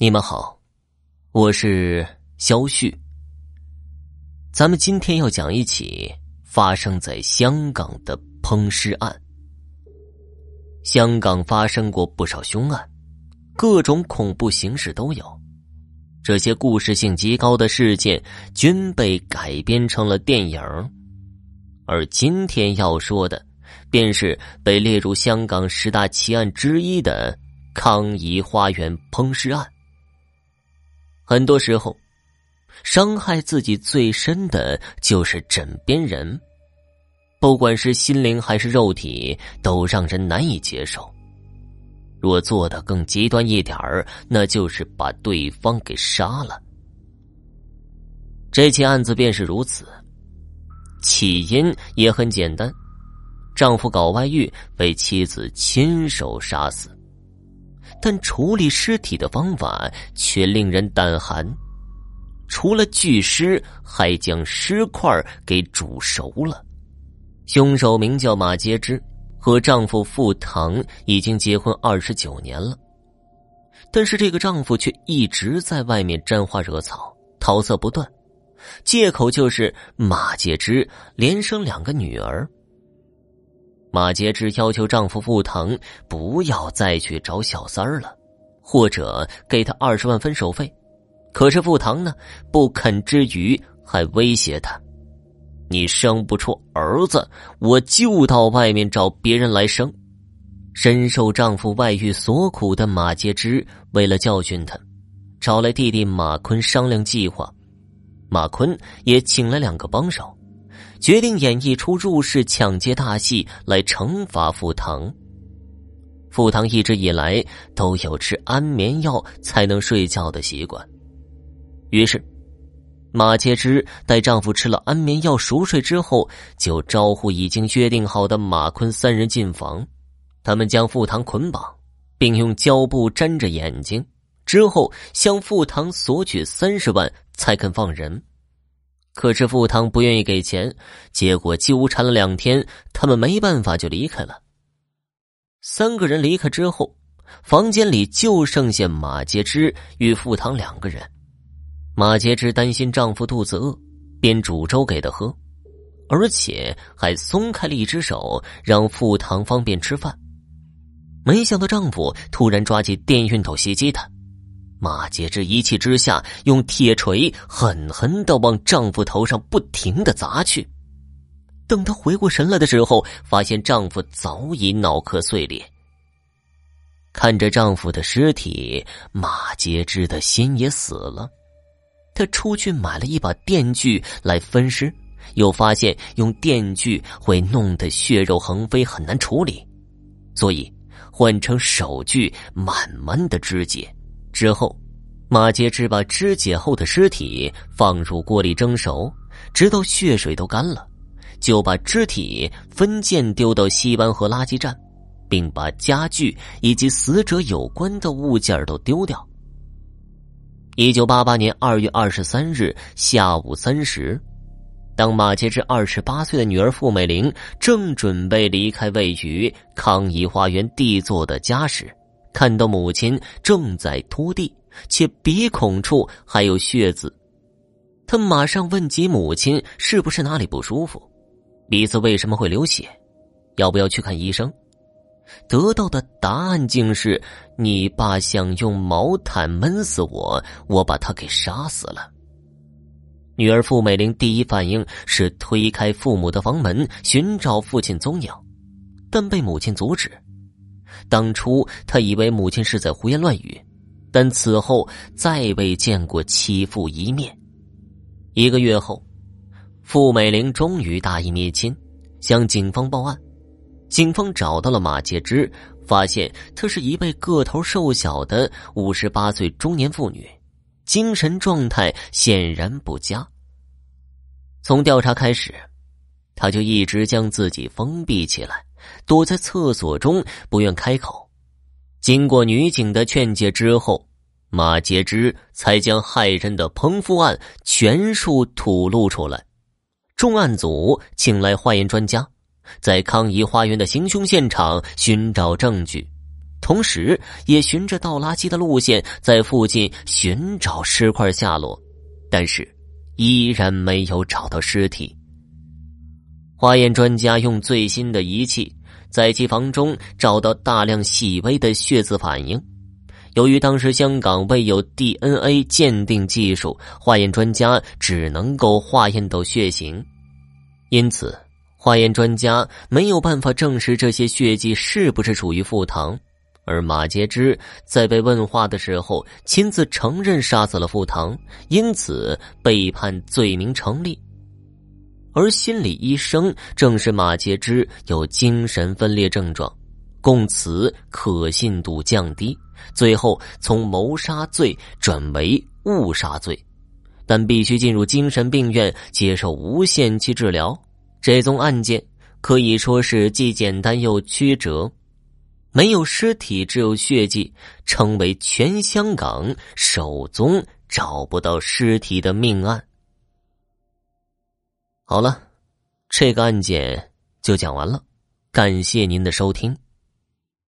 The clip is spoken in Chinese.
你们好，我是肖旭。咱们今天要讲一起发生在香港的烹尸案。香港发生过不少凶案，各种恐怖形式都有。这些故事性极高的事件均被改编成了电影。而今天要说的，便是被列入香港十大奇案之一的康怡花园烹尸案。很多时候，伤害自己最深的就是枕边人，不管是心灵还是肉体，都让人难以接受。若做的更极端一点儿，那就是把对方给杀了。这起案子便是如此，起因也很简单：丈夫搞外遇，被妻子亲手杀死。但处理尸体的方法却令人胆寒，除了锯尸，还将尸块给煮熟了。凶手名叫马杰之，和丈夫傅唐已经结婚二十九年了，但是这个丈夫却一直在外面沾花惹草，桃色不断，借口就是马杰之连生两个女儿。马杰之要求丈夫傅腾不要再去找小三儿了，或者给他二十万分手费。可是傅腾呢，不肯之余还威胁他：“你生不出儿子，我就到外面找别人来生。”深受丈夫外遇所苦的马杰之，为了教训他，找来弟弟马坤商量计划。马坤也请来两个帮手。决定演绎出入室抢劫大戏来惩罚傅唐。傅唐一直以来都有吃安眠药才能睡觉的习惯，于是马杰之待丈夫吃了安眠药熟睡之后，就招呼已经约定好的马坤三人进房。他们将傅唐捆绑，并用胶布粘着眼睛，之后向傅唐索取三十万才肯放人。可是傅唐不愿意给钱，结果纠缠了两天，他们没办法就离开了。三个人离开之后，房间里就剩下马杰之与傅唐两个人。马杰之担心丈夫肚子饿，便煮粥给他喝，而且还松开了一只手，让傅唐方便吃饭。没想到丈夫突然抓起电熨斗袭击她。马杰之一气之下，用铁锤狠狠的往丈夫头上不停的砸去。等她回过神来的时候，发现丈夫早已脑壳碎裂。看着丈夫的尸体，马杰之的心也死了。他出去买了一把电锯来分尸，又发现用电锯会弄得血肉横飞，很难处理，所以换成手锯，慢慢的肢解。之后，马杰之把肢解后的尸体放入锅里蒸熟，直到血水都干了，就把肢体分件丢到西湾河垃圾站，并把家具以及死者有关的物件都丢掉。一九八八年二月二十三日下午三时，当马杰之二十八岁的女儿傅美玲正准备离开位于康怡花园 D 座的家时。看到母亲正在拖地，且鼻孔处还有血渍，他马上问及母亲是不是哪里不舒服，鼻子为什么会流血，要不要去看医生？得到的答案竟是：你爸想用毛毯闷死我，我把他给杀死了。女儿傅美玲第一反应是推开父母的房门寻找父亲踪影，但被母亲阻止。当初他以为母亲是在胡言乱语，但此后再未见过妻父一面。一个月后，傅美玲终于大义灭亲，向警方报案。警方找到了马介之，发现她是一位个头瘦小的五十八岁中年妇女，精神状态显然不佳。从调查开始，他就一直将自己封闭起来。躲在厕所中不愿开口，经过女警的劝解之后，马杰之才将害人的彭夫案全数吐露出来。重案组请来化验专家，在康怡花园的行凶现场寻找证据，同时也循着倒垃圾的路线在附近寻找尸块下落，但是依然没有找到尸体。化验专家用最新的仪器在其房中找到大量细微的血渍反应。由于当时香港未有 DNA 鉴定技术，化验专家只能够化验到血型，因此化验专家没有办法证实这些血迹是不是属于傅唐。而马杰之在被问话的时候亲自承认杀死了傅唐，因此被判罪名成立。而心理医生证实马杰之有精神分裂症状，供词可信度降低。最后从谋杀罪转为误杀罪，但必须进入精神病院接受无限期治疗。这宗案件可以说是既简单又曲折，没有尸体，只有血迹，成为全香港首宗找不到尸体的命案。好了，这个案件就讲完了，感谢您的收听。